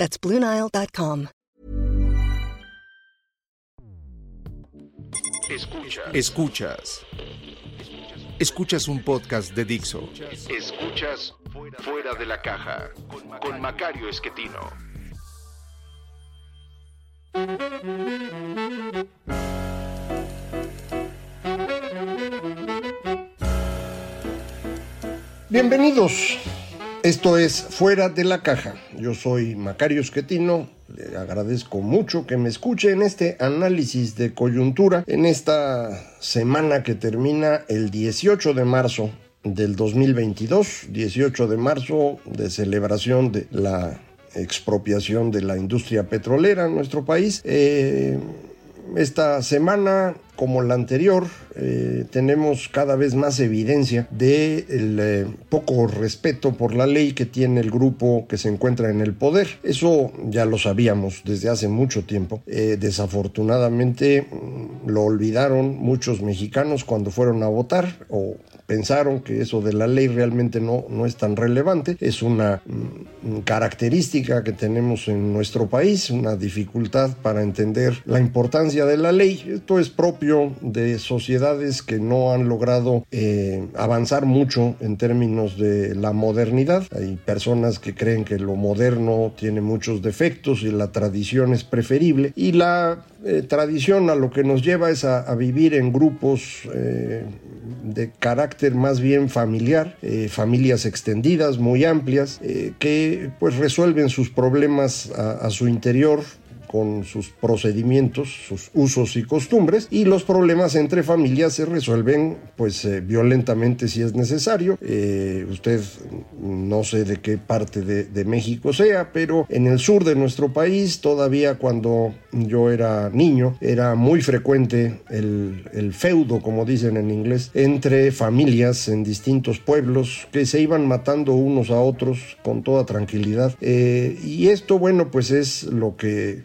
That's BlueNile.com. Escuchas. Escuchas. Escuchas un podcast de Dixo. Escuchas Fuera de la Caja con Macario Esquetino. Bienvenidos. Esto es Fuera de la Caja. Yo soy Macario Esquetino. Le agradezco mucho que me escuche en este análisis de coyuntura en esta semana que termina el 18 de marzo del 2022, 18 de marzo de celebración de la expropiación de la industria petrolera en nuestro país. Eh, esta semana, como la anterior, eh, tenemos cada vez más evidencia del de eh, poco respeto por la ley que tiene el grupo que se encuentra en el poder. Eso ya lo sabíamos desde hace mucho tiempo. Eh, desafortunadamente mm, lo olvidaron muchos mexicanos cuando fueron a votar o pensaron que eso de la ley realmente no, no es tan relevante. Es una mm, característica que tenemos en nuestro país, una dificultad para entender la importancia de la ley. Esto es propio de sociedades que no han logrado eh, avanzar mucho en términos de la modernidad. Hay personas que creen que lo moderno tiene muchos defectos y la tradición es preferible. Y la eh, tradición a lo que nos lleva es a, vivir en grupos eh, de carácter más bien familiar, eh, familias extendidas, muy amplias, que pues resuelven sus problemas a su interior con sus procedimientos, sus usos y costumbres y los problemas entre familias se resuelven pues eh, violentamente si es necesario. Eh, usted no sé de qué parte de, México sea, pero en el sur de nuestro país todavía cuando yo era niño era muy frecuente el, feudo, como dicen en inglés, entre familias en distintos pueblos que se iban matando unos a otros con toda tranquilidad. Eh, y esto, bueno, pues es lo que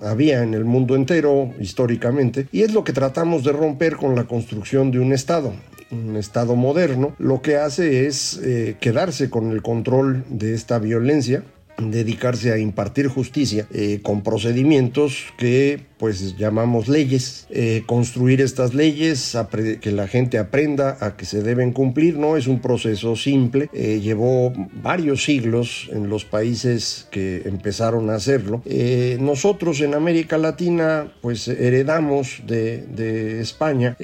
había en el mundo entero históricamente y es lo que tratamos de romper con la construcción de un Estado un Estado moderno, lo que hace es eh, quedarse con el control de esta violencia dedicarse a impartir justicia eh, con procedimientos que pues llamamos leyes, eh, construir estas leyes, que la gente aprenda a que se deben cumplir, no es un proceso simple, eh, llevó varios siglos en los países que empezaron a hacerlo. nosotros en América Latina pues heredamos de, de España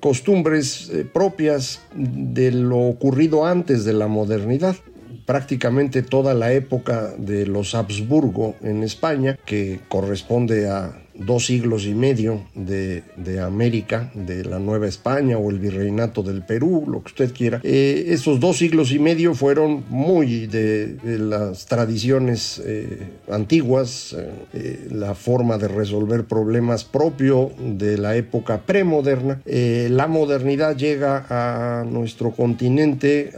costumbres propias de lo ocurrido antes de la modernidad prácticamente toda la época de los Habsburgo en España, que corresponde a dos siglos y medio de, América, de la Nueva España o el virreinato del Perú, lo que usted quiera. Eh, esos dos siglos y medio fueron muy de, las tradiciones eh, antiguas, eh, la forma de resolver problemas propio de la época premoderna. la modernidad llega a nuestro continente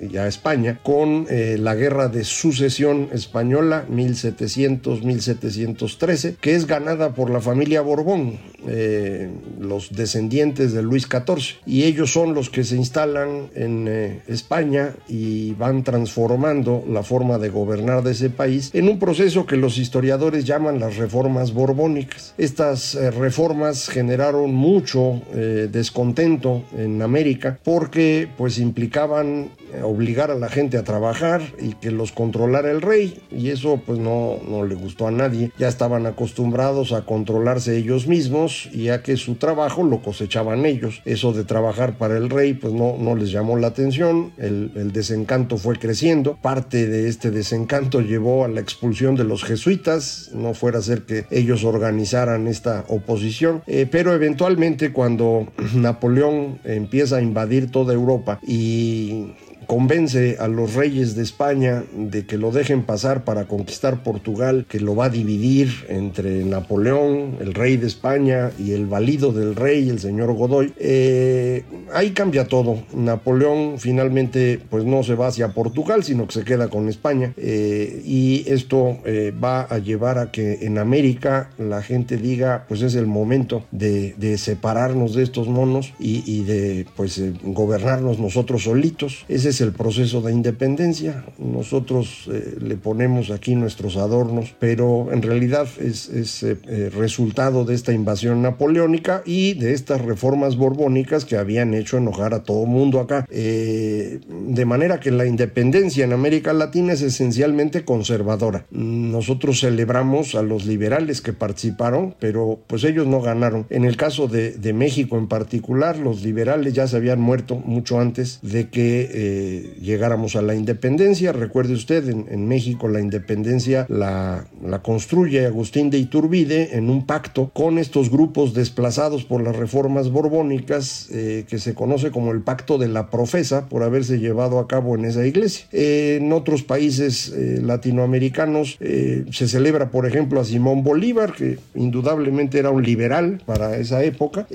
y a España con la guerra de sucesión española 1700-1713, que es ganada por la familia Borbón, eh, los descendientes de Luis XIV, y ellos son los que se instalan en eh, España y van transformando la forma de gobernar de ese país en un proceso que los historiadores llaman las reformas borbónicas. Estas eh, reformas generaron mucho descontento en América porque pues implicaban obligar a la gente a trabajar y que los controlara el rey y eso pues no, no le gustó a nadie. Ya estaban acostumbrados a controlarse ellos mismos y a que su trabajo lo cosechaban ellos. Eso de trabajar para el rey pues no, no les llamó la atención, el, el desencanto fue creciendo, parte de este desencanto llevó a la expulsión de los jesuitas, no fuera a ser que ellos organizaran esta oposición, eh, pero eventualmente cuando Napoleón empieza a invadir toda Europa y convence a los reyes de España de que lo dejen pasar para conquistar Portugal, que lo va a dividir entre Napoleón, el rey de España, y el valido del rey, el señor Godoy. Eh, ahí cambia todo. Napoleón finalmente pues no se va hacia Portugal, sino que se queda con España. Eh, y esto eh, va a llevar a que en América la gente diga pues es el momento de, separarnos de estos monos y, y de pues gobernarnos nosotros solitos. Ese es el proceso de independencia. Nosotros eh, le ponemos aquí nuestros adornos, pero en realidad es, eh, eh, resultado de esta invasión napoleónica y de estas reformas borbónicas que habían hecho enojar a todo mundo acá. de manera que la independencia en América Latina es esencialmente conservadora. Nosotros celebramos a los liberales que participaron, pero pues ellos no ganaron. En el caso de, de México en particular, los liberales ya se habían muerto mucho antes de que llegáramos a la independencia. Recuerde usted, en, México la independencia la, construye Agustín de Iturbide en un pacto con estos grupos desplazados por las reformas borbónicas eh, que se conoce como el Pacto de la Profesa por haberse llevado a cabo en esa iglesia. en otros países eh, latinoamericanos eh, se celebra, por ejemplo, a Simón Bolívar, que indudablemente era un liberal para esa época,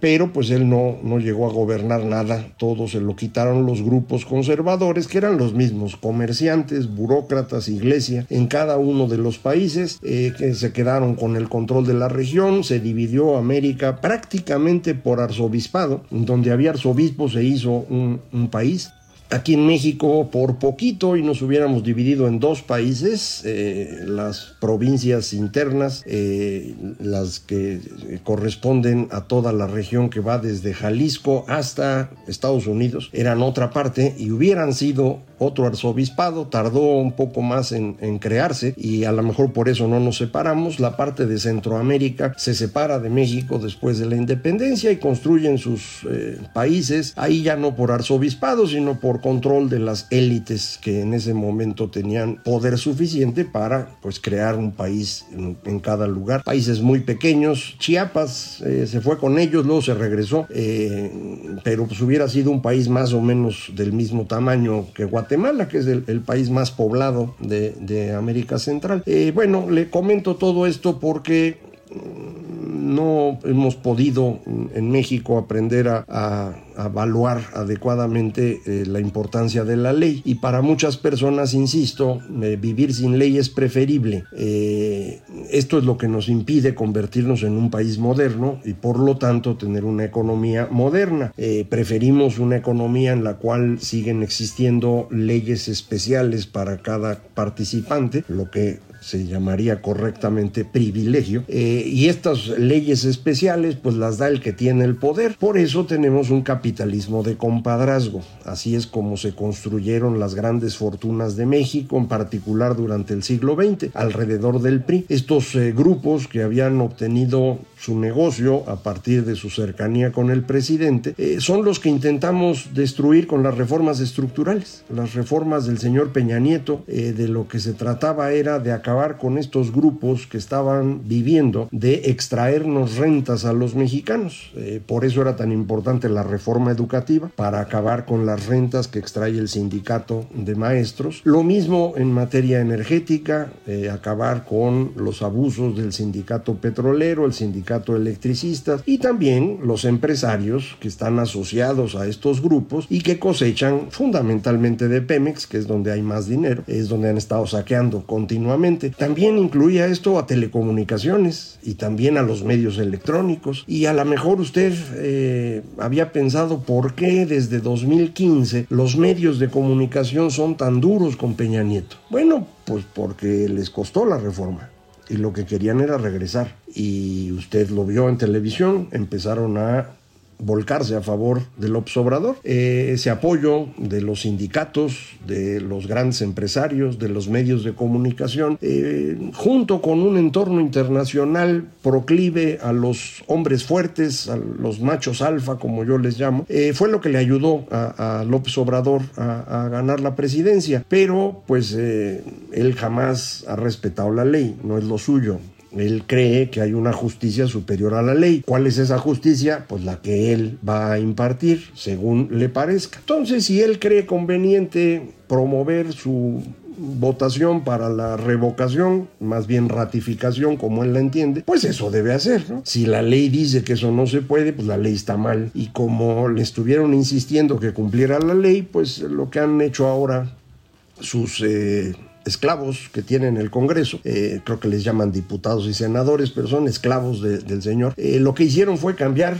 pero pues él no, no llegó a gobernar nada, todo se lo quitaron los grupos conservadores, que eran los mismos, comerciantes, burócratas, iglesia, en cada uno de los países, eh, que se quedaron con el control de la región, se dividió América prácticamente por arzobispado, donde había arzobispo se hizo un país, aquí en México por poquito y nos hubiéramos dividido en dos países, eh, las provincias internas, eh, las que corresponden a toda la región que va desde Jalisco hasta Estados Unidos, eran otra parte y hubieran sido otro arzobispado, tardó un poco más en, crearse y a lo mejor por eso no nos separamos. La parte de Centroamérica se separa de México después de la independencia y construyen sus eh, países, ahí ya no por arzobispado, sino por control de las élites que en ese momento tenían poder suficiente para pues crear un país en, cada lugar. Países muy pequeños, Chiapas eh, se fue con ellos, luego se regresó, eh, pero pues hubiera sido un país más o menos del mismo tamaño que Guatemala que es el, país más poblado de, América Central. Eh, bueno, le comento todo esto porque no hemos podido en México aprender a evaluar adecuadamente eh, la importancia de la ley. Y para muchas personas, insisto, eh, vivir sin ley es preferible. Eh, esto es lo que nos impide convertirnos en un país moderno y por lo tanto tener una economía moderna. preferimos una economía en la cual siguen existiendo leyes especiales para cada participante, lo que se llamaría correctamente privilegio, y estas leyes especiales pues las da el que tiene el poder. Por eso tenemos un capitalismo de compadrazgo. Así es como se construyeron las grandes fortunas de México, en particular durante el siglo XX, alrededor del PRI. Estos eh, grupos que habían obtenido su negocio a partir de su cercanía con el presidente, eh, son los que intentamos destruir con las reformas estructurales. Las reformas del señor Peña Nieto, eh, de lo que se trataba era de acabar con estos grupos que estaban viviendo de extraernos rentas a los mexicanos. por eso era tan importante la reforma educativa para acabar con las rentas que extrae el sindicato de maestros. Lo mismo en materia energética, eh, acabar con los abusos del sindicato petrolero, el sindicato electricistas y también los empresarios que están asociados a estos grupos y que cosechan fundamentalmente de Pemex, que es donde hay más dinero, es donde han estado saqueando continuamente. También incluía esto a telecomunicaciones y también a los medios electrónicos y a lo mejor usted eh, había pensado por qué desde 2015 los medios de comunicación son tan duros con Peña Nieto. Bueno, pues porque les costó la reforma y lo que querían era regresar. Y usted lo vio en televisión, empezaron a volcarse a favor del Obrador. Eh, ese apoyo de los sindicatos, de los grandes empresarios, de los medios de comunicación, eh, junto con un entorno internacional proclive a los hombres fuertes, a los machos alfa, como yo les llamo, eh, fue lo que le ayudó a, López Obrador a, a, ganar la presidencia. Pero pues él jamás ha respetado la ley, no es lo suyo Él cree que hay una justicia superior a la ley. ¿Cuál es esa justicia? Pues la que él va a impartir, según le parezca. Entonces, si él cree conveniente promover su votación para la revocación, más bien ratificación como él la entiende, pues eso debe hacer. Si la ley dice que eso no se puede, pues la ley está mal. Y como le estuvieron insistiendo que cumpliera la ley, pues lo que han hecho ahora sus... Eh, esclavos que tienen el Congreso, eh, creo que les llaman diputados y senadores, pero son esclavos del señor. Eh, lo que hicieron fue cambiar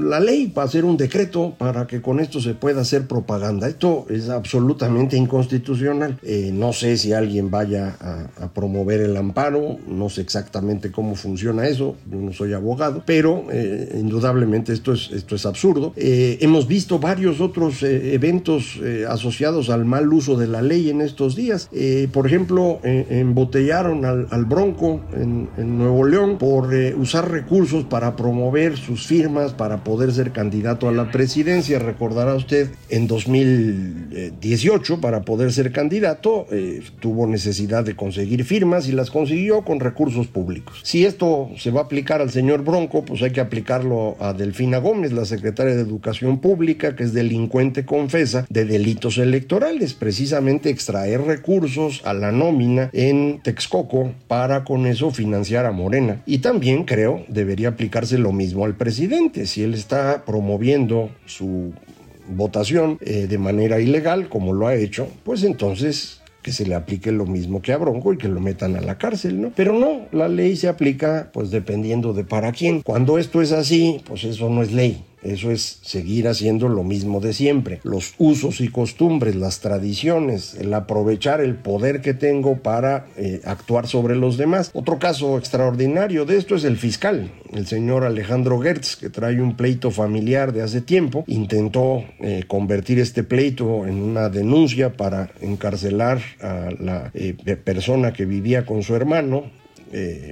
la ley para hacer un decreto para que con esto se pueda hacer propaganda. Esto es absolutamente inconstitucional. Eh, no sé si alguien vaya a, promover el amparo, no sé exactamente cómo funciona eso, yo no soy abogado, pero indudablemente esto es, esto es absurdo. Hemos visto varios otros eventos asociados al mal uso de la ley en estos días. Por ejemplo, embotellaron al, Bronco en, Nuevo León por usar recursos para promover sus firmas, para poder ser candidato a la presidencia. Recordará usted, en 2018, para poder ser candidato, eh, tuvo necesidad de conseguir firmas y las consiguió con recursos públicos. Si esto se va a aplicar al señor Bronco, pues hay que aplicarlo a Delfina Gómez, la secretaria de Educación Pública, que es delincuente confesa de delitos electorales, precisamente extraer recursos a la nómina en Texcoco para con eso financiar a Morena. Y también creo debería aplicarse lo mismo al presidente. Si él está promoviendo su votación eh, de manera ilegal, como lo ha hecho, pues entonces que se le aplique lo mismo que a Bronco y que lo metan a la cárcel, ¿no? Pero no, la ley se aplica pues dependiendo de para quién. Cuando esto es así, pues eso no es ley. Eso es seguir haciendo lo mismo de siempre. Los usos y costumbres, las tradiciones, el aprovechar el poder que tengo para eh, actuar sobre los demás. Otro caso extraordinario de esto es el fiscal, el señor Alejandro Gertz, que trae un pleito familiar de hace tiempo. Intentó eh, convertir este pleito en una denuncia para encarcelar a la eh, persona que vivía con su hermano,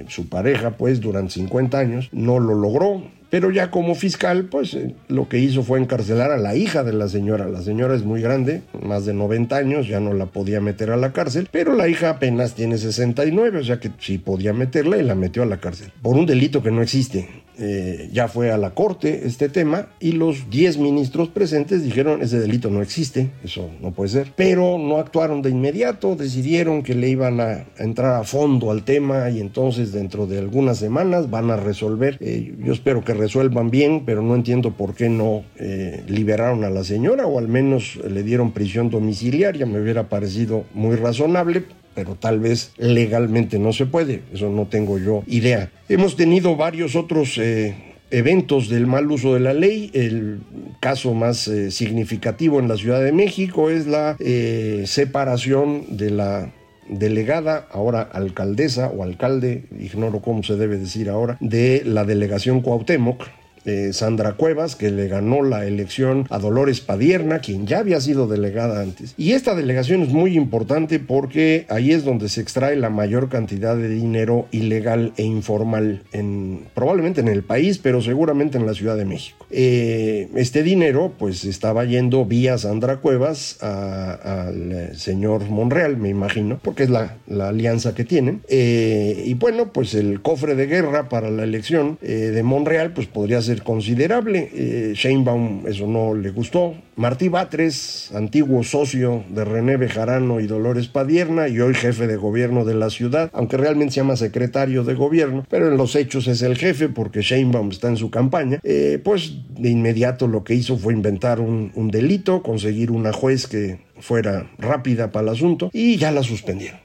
su pareja, pues, durante 50 años. No lo logró pero ya como fiscal, pues eh, lo que hizo fue encarcelar a la hija de la señora. La señora es muy grande, más de 90 años, ya no la podía meter a la cárcel, pero la hija apenas tiene 69, o sea que sí podía meterla y la metió a la cárcel. Por un delito que no existe. Eh, ya fue a la corte este tema y los 10 ministros presentes dijeron ese delito no existe, eso no puede ser, pero no actuaron de inmediato, decidieron que le iban a, entrar a fondo al tema y entonces dentro de algunas semanas van a resolver, eh, yo espero que resuelvan bien, pero no entiendo por qué no eh, liberaron a la señora o al menos le dieron prisión domiciliaria, me hubiera parecido muy razonable, pero tal vez legalmente no se puede, eso no tengo yo idea. Hemos tenido varios otros eh, eventos del mal uso de la ley, el caso más eh, significativo en la Ciudad de México es la eh, separación de la delegada, ahora alcaldesa o alcalde, ignoro cómo se debe decir ahora, de la delegación Cuauhtémoc, eh, Sandra Cuevas, que le ganó la elección a Dolores Padierna, quien ya había sido delegada antes. Y esta delegación es muy importante porque ahí es donde se extrae la mayor cantidad de dinero ilegal e informal, en, probablemente en el país, pero seguramente en la Ciudad de México. Eh, este dinero pues estaba yendo vía Sandra Cuevas al eh, señor Monreal, me imagino, porque es la, alianza que tienen. y bueno, pues el cofre de guerra para la elección de Monreal pues podría ser considerable. Eh, eso no le gustó. Martí Batres, antiguo socio de René Bejarano y Dolores Padierna y hoy jefe de gobierno de la ciudad, aunque realmente se llama secretario de gobierno, pero en los hechos es el jefe porque Sheinbaum está en su campaña, eh, pues de inmediato lo que hizo fue inventar un, un delito, conseguir una juez que fuera rápida para el asunto y ya la suspendieron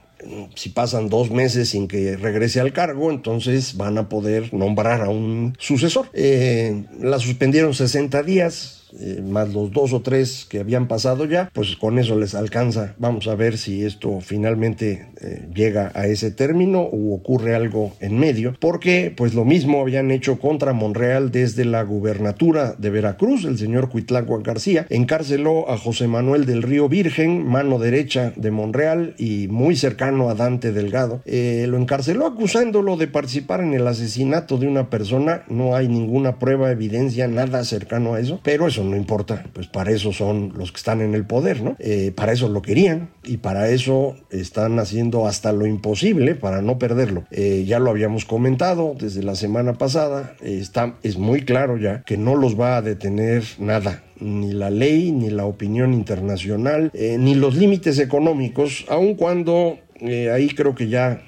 si pasan dos meses sin que regrese al cargo, entonces van a poder nombrar a un sucesor. Eh, la suspendieron 60 días, eh, más los dos o tres que habían pasado ya, pues con eso les alcanza. Vamos a ver si esto finalmente eh, llega a ese término o ocurre algo en medio, porque pues lo mismo habían hecho contra Monreal desde la gubernatura de Veracruz, el señor Cuitlagua García, encarceló a José Manuel del Río Virgen, mano derecha de Monreal y muy cercano a Dante Delgado, eh, lo encarceló acusándolo de participar en el asesinato de una persona, no hay ninguna prueba, evidencia, nada cercano a eso, pero eso no importa, pues para eso son los que están en el poder, ¿no? Eh, para eso lo querían y para eso están haciendo hasta lo imposible para no perderlo. Eh, ya lo habíamos comentado desde la semana pasada, está, es muy claro ya que no los va a detener nada, ni la ley, ni la opinión internacional, eh, ni los límites económicos, aun cuando ahí creo que ya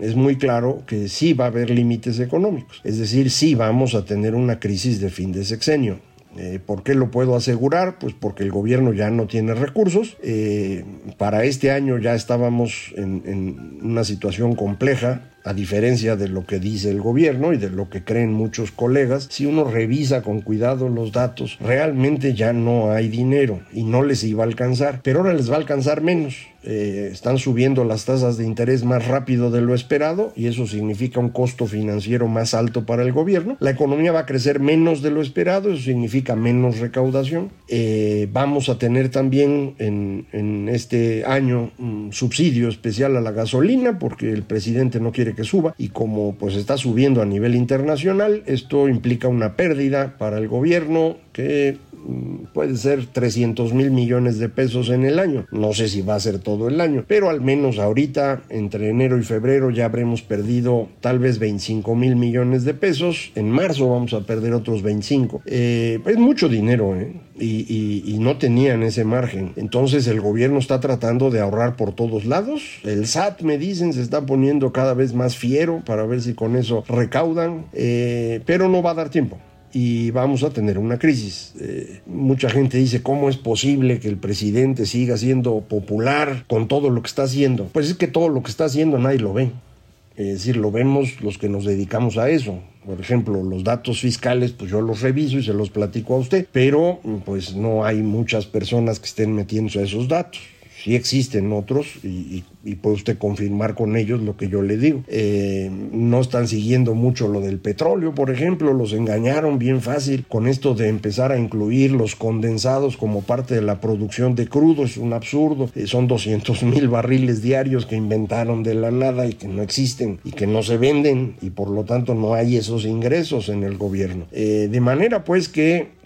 es muy claro que sí va a haber límites económicos. Es decir, sí vamos a tener una crisis de fin de sexenio. Eh, ¿Por qué lo puedo asegurar? Pues porque el gobierno ya no tiene recursos. Eh, para este año ya estábamos en una situación compleja a diferencia de lo que dice el gobierno y de lo que creen muchos colegas, si uno revisa con cuidado los datos, realmente ya no hay dinero y no les iba a alcanzar, pero ahora les va a alcanzar menos. Eh, están subiendo las tasas de interés más rápido de lo esperado y eso significa un costo financiero más alto para el gobierno. La economía va a crecer menos de lo esperado, eso significa menos recaudación. Eh, vamos a tener también en, este año un subsidio especial a la gasolina porque el presidente no quiere que suba y como pues está subiendo a nivel internacional, esto implica una pérdida para el gobierno que Mm, puede ser 300 mil millones de pesos en el año. No sé si va a ser todo el año, pero al menos ahorita, entre enero y febrero, ya habremos perdido tal vez 25 mil millones de pesos. En marzo vamos a perder otros 25. Eh, es mucho dinero, ¿eh? Y, y, no tenían ese margen. Entonces el gobierno está tratando de ahorrar por todos lados. El SAT, me dicen, se está poniendo cada vez más fiero para ver si con eso recaudan, eh, pero no va a dar tiempo y vamos a tener una crisis. Eh, mucha gente dice, ¿cómo es posible que el presidente siga siendo popular con todo lo que está haciendo? Pues es que todo lo que está haciendo nadie lo ve. Es decir, lo vemos los que nos dedicamos a eso. Por ejemplo, los datos fiscales, pues yo los reviso y se los platico a usted, pero pues no hay muchas personas que estén metiéndose a esos datos sí existen otros y, puede usted confirmar con ellos lo que yo le digo. Eh, no están siguiendo mucho lo del petróleo, por ejemplo, los engañaron bien fácil con esto de empezar a incluir los condensados como parte de la producción de crudo, es un absurdo. Eh, son 200 mil barriles diarios que inventaron de la nada y que no existen y que no se venden y por lo tanto no hay esos ingresos en el gobierno. Eh, de manera pues que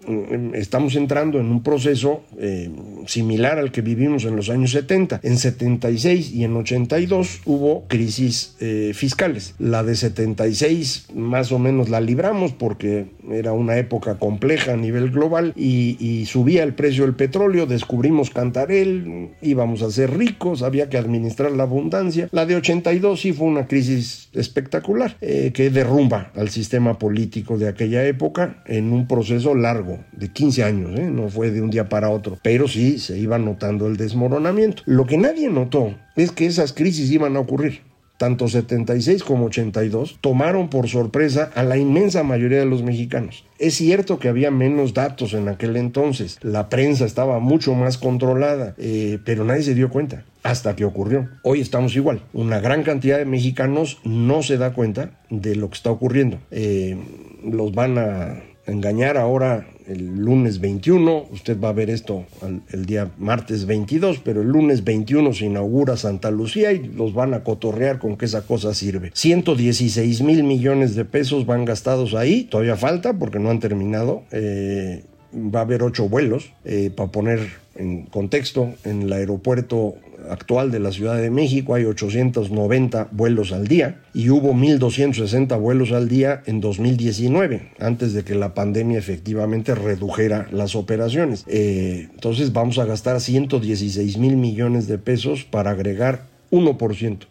estamos entrando en un proceso eh, similar al que vivimos en los años 70. En 76 y en 82 hubo crisis eh, fiscales. La de 76 más o menos la libramos porque era una época compleja a nivel global y, subía el precio del petróleo, descubrimos Cantarel, íbamos a ser ricos, había que administrar la abundancia. La de 82 sí fue una crisis espectacular eh, que derrumba al sistema político de aquella época en un proceso largo de 15 años, ¿eh? no fue de un día para otro, pero sí se iba notando el desmoronamiento. Lo que nadie notó es que esas crisis iban a ocurrir tanto 76 como 82, tomaron por sorpresa a la inmensa mayoría de los mexicanos. Es cierto que había menos datos en aquel entonces, la prensa estaba mucho más controlada, eh, pero nadie se dio cuenta hasta que ocurrió. Hoy estamos igual. Una gran cantidad de mexicanos no se da cuenta de lo que está ocurriendo. Eh, los van a engañar ahora el lunes 21, usted va a ver esto el día martes 22, pero el lunes 21 se inaugura Santa Lucía y los van a cotorrear con que esa cosa sirve. 116 mil millones de pesos van gastados ahí, todavía falta porque no han terminado. Eh, va a haber ocho vuelos eh, para poner en contexto en el aeropuerto actual de la Ciudad de México hay 890 vuelos al día y hubo 1.260 vuelos al día en 2019, antes de que la pandemia efectivamente redujera las operaciones. Eh, entonces vamos a gastar 116 mil millones de pesos para agregar 1%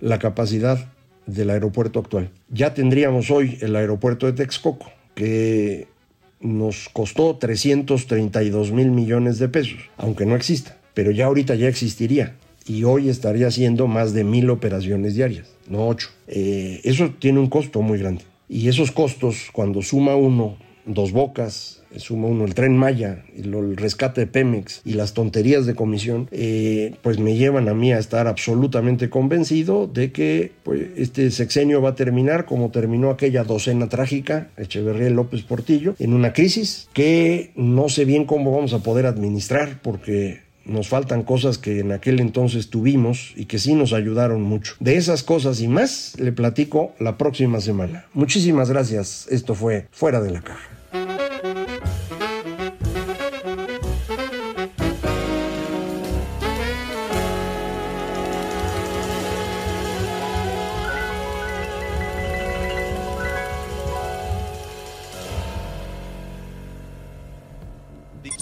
la capacidad del aeropuerto actual. Ya tendríamos hoy el aeropuerto de Texcoco, que nos costó 332 mil millones de pesos, aunque no exista pero ya ahorita ya existiría y hoy estaría haciendo más de mil operaciones diarias, no ocho. Eh, eso tiene un costo muy grande. Y esos costos, cuando suma uno dos bocas, suma uno el tren Maya, el, rescate de Pemex y las tonterías de comisión, eh, pues me llevan a mí a estar absolutamente convencido de que pues, este sexenio va a terminar como terminó aquella docena trágica, Echeverría López Portillo, en una crisis que no sé bien cómo vamos a poder administrar porque nos faltan cosas que en aquel entonces tuvimos y que sí nos ayudaron mucho. De esas cosas y más le platico la próxima semana. Muchísimas gracias. Esto fue Fuera de la Caja.